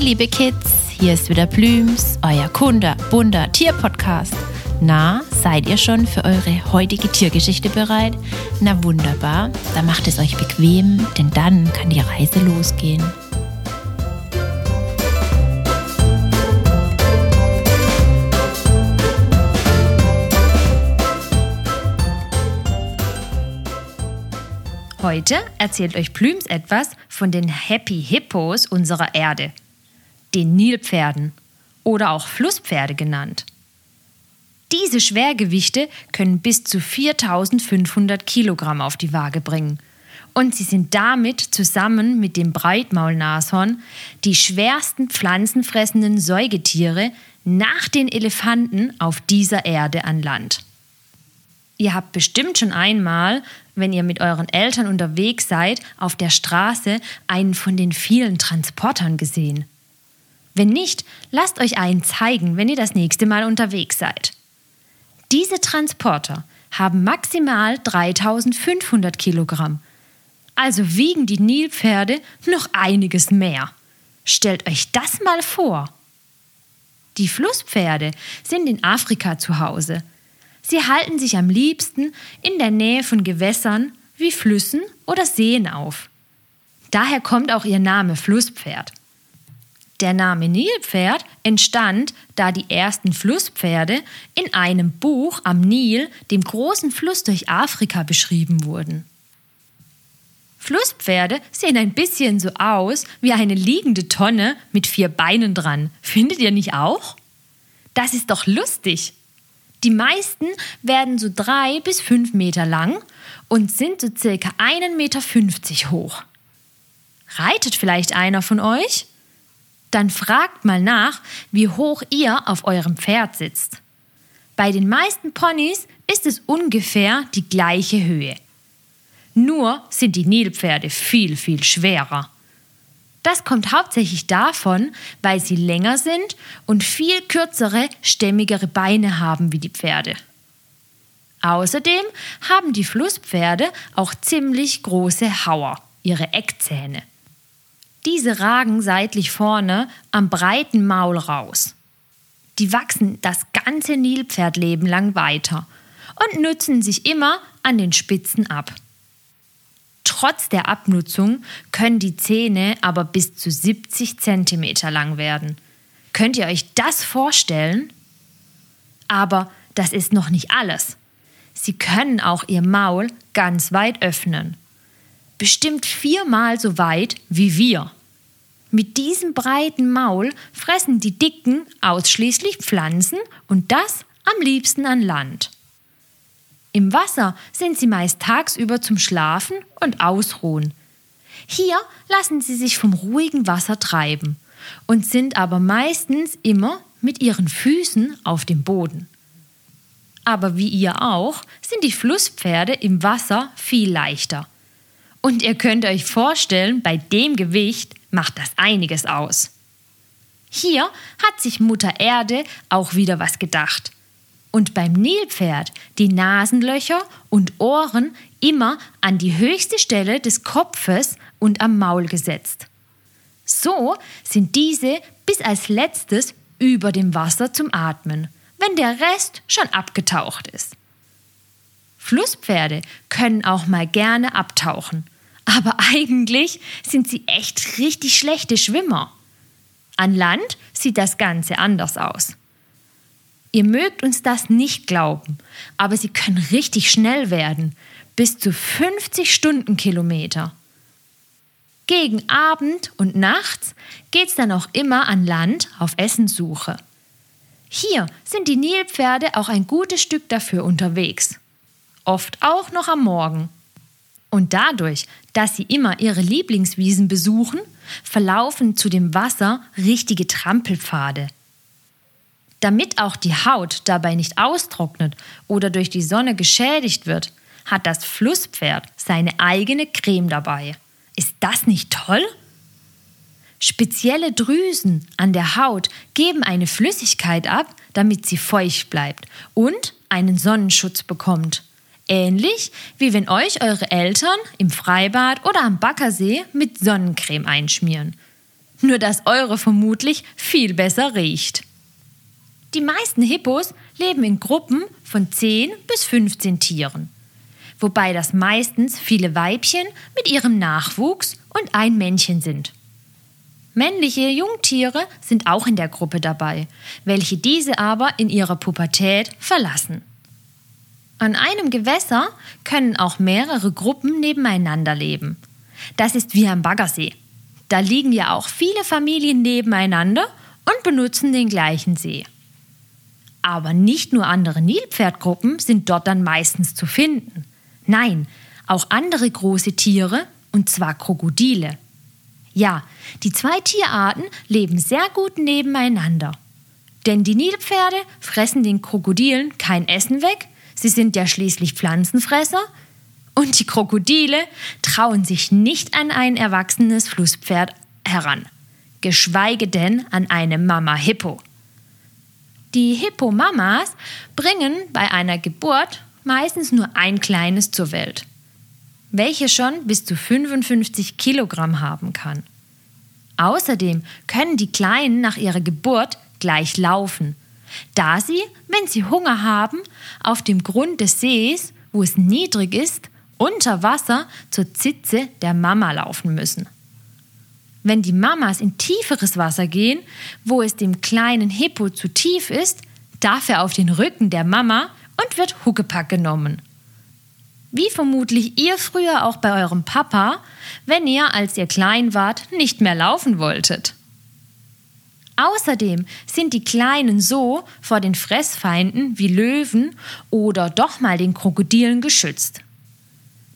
Hey liebe Kids, hier ist wieder Blüms, euer Kunde, bunter Tierpodcast. Na, seid ihr schon für eure heutige Tiergeschichte bereit? Na wunderbar, dann macht es euch bequem, denn dann kann die Reise losgehen. Heute erzählt euch Plüms etwas von den Happy Hippos unserer Erde, den Nilpferden oder auch Flusspferde genannt. Diese Schwergewichte können bis zu 4500 Kilogramm auf die Waage bringen. Und sie sind damit zusammen mit dem Breitmaulnashorn die schwersten pflanzenfressenden Säugetiere nach den Elefanten auf dieser Erde an Land. Ihr habt bestimmt schon einmal, wenn ihr mit euren Eltern unterwegs seid, auf der Straße einen von den vielen Transportern gesehen. Wenn nicht, lasst euch einen zeigen, wenn ihr das nächste Mal unterwegs seid. Diese Transporter haben maximal 3500 Kilogramm. Also wiegen die Nilpferde noch einiges mehr. Stellt euch das mal vor. Die Flusspferde sind in Afrika zu Hause – Sie halten sich am liebsten in der Nähe von Gewässern wie Flüssen oder Seen auf. Daher kommt auch ihr Name Flusspferd. Der Name Nilpferd entstand, da die ersten Flusspferde in einem Buch am Nil, dem großen Fluss durch Afrika, beschrieben wurden. Flusspferde sehen ein bisschen so aus wie eine liegende Tonne mit vier Beinen dran. Findet ihr nicht auch? Das ist doch lustig. Die meisten werden so drei bis fünf Meter lang und sind so circa einen Meter fünfzig hoch. Reitet vielleicht einer von euch? Dann fragt mal nach, wie hoch ihr auf eurem Pferd sitzt. Bei den meisten Ponys ist es ungefähr die gleiche Höhe. Nur sind die Nilpferde viel, viel schwerer. Das kommt hauptsächlich davon, weil sie länger sind und viel kürzere, stämmigere Beine haben wie die Pferde. Außerdem haben die Flusspferde auch ziemlich große Hauer, ihre Eckzähne. Diese ragen seitlich vorne am breiten Maul raus. Die wachsen das ganze Nilpferdleben lang weiter und nützen sich immer an den Spitzen ab. Trotz der Abnutzung können die Zähne aber bis zu 70 cm lang werden. Könnt ihr euch das vorstellen? Aber das ist noch nicht alles. Sie können auch ihr Maul ganz weit öffnen. Bestimmt viermal so weit wie wir. Mit diesem breiten Maul fressen die Dicken ausschließlich Pflanzen und das am liebsten an Land. Im Wasser sind sie meist tagsüber zum Schlafen und Ausruhen. Hier lassen sie sich vom ruhigen Wasser treiben und sind aber meistens immer mit ihren Füßen auf dem Boden. Aber wie ihr auch, sind die Flusspferde im Wasser viel leichter. Und ihr könnt euch vorstellen, bei dem Gewicht macht das einiges aus. Hier hat sich Mutter Erde auch wieder was gedacht und beim Nilpferd die Nasenlöcher und Ohren immer an die höchste Stelle des Kopfes und am Maul gesetzt. So sind diese bis als letztes über dem Wasser zum Atmen, wenn der Rest schon abgetaucht ist. Flusspferde können auch mal gerne abtauchen, aber eigentlich sind sie echt richtig schlechte Schwimmer. An Land sieht das Ganze anders aus. Ihr mögt uns das nicht glauben, aber sie können richtig schnell werden, bis zu 50 Stundenkilometer. Gegen Abend und nachts geht's dann auch immer an Land auf Essenssuche. Hier sind die Nilpferde auch ein gutes Stück dafür unterwegs. Oft auch noch am Morgen. Und dadurch, dass sie immer ihre Lieblingswiesen besuchen, verlaufen zu dem Wasser richtige Trampelpfade – damit auch die Haut dabei nicht austrocknet oder durch die Sonne geschädigt wird, hat das Flusspferd seine eigene Creme dabei. Ist das nicht toll? Spezielle Drüsen an der Haut geben eine Flüssigkeit ab, damit sie feucht bleibt und einen Sonnenschutz bekommt. Ähnlich wie wenn euch eure Eltern im Freibad oder am Baggersee mit Sonnencreme einschmieren. nur dass eure vermutlich viel besser riecht. Die meisten Hippos leben in Gruppen von 10 bis 15 Tieren, wobei das meistens viele Weibchen mit ihrem Nachwuchs und ein Männchen sind. Männliche Jungtiere sind auch in der Gruppe dabei, welche diese aber in ihrer Pubertät verlassen. An einem Gewässer können auch mehrere Gruppen nebeneinander leben. Das ist wie am Baggersee. Da liegen ja auch viele Familien nebeneinander und benutzen den gleichen See. Aber nicht nur andere Nilpferdgruppen sind dort dann meistens zu finden. Nein, auch andere große Tiere, und zwar Krokodile. Ja, die zwei Tierarten leben sehr gut nebeneinander. Denn die Nilpferde fressen den Krokodilen kein Essen weg, sie sind ja schließlich Pflanzenfresser, und die Krokodile trauen sich nicht an ein erwachsenes Flusspferd heran, geschweige denn an eine Mama Hippo. Die Hippomamas bringen bei einer Geburt meistens nur ein kleines zur Welt, welches schon bis zu 55 Kilogramm haben kann. Außerdem können die Kleinen nach ihrer Geburt gleich laufen, da sie, wenn sie Hunger haben, auf dem Grund des Sees, wo es niedrig ist, unter Wasser zur Zitze der Mama laufen müssen. Wenn die Mamas in tieferes Wasser gehen, wo es dem kleinen Hippo zu tief ist, darf er auf den Rücken der Mama und wird Huckepack genommen. Wie vermutlich ihr früher auch bei eurem Papa, wenn ihr, als ihr klein wart, nicht mehr laufen wolltet. Außerdem sind die Kleinen so vor den Fressfeinden wie Löwen oder doch mal den Krokodilen geschützt.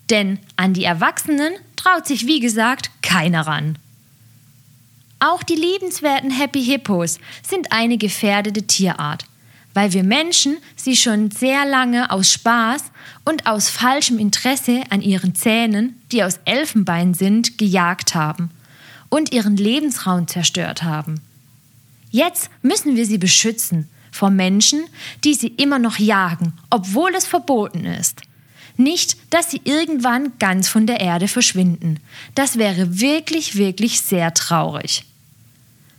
Denn an die Erwachsenen traut sich, wie gesagt, keiner ran. Auch die liebenswerten Happy Hippos sind eine gefährdete Tierart, weil wir Menschen sie schon sehr lange aus Spaß und aus falschem Interesse an ihren Zähnen, die aus Elfenbein sind, gejagt haben und ihren Lebensraum zerstört haben. Jetzt müssen wir sie beschützen vor Menschen, die sie immer noch jagen, obwohl es verboten ist. Nicht, dass sie irgendwann ganz von der Erde verschwinden. Das wäre wirklich, wirklich sehr traurig.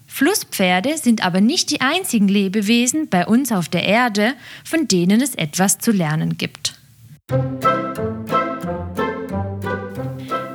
Flusspferde sind aber nicht die einzigen Lebewesen bei uns auf der Erde, von denen es etwas zu lernen gibt.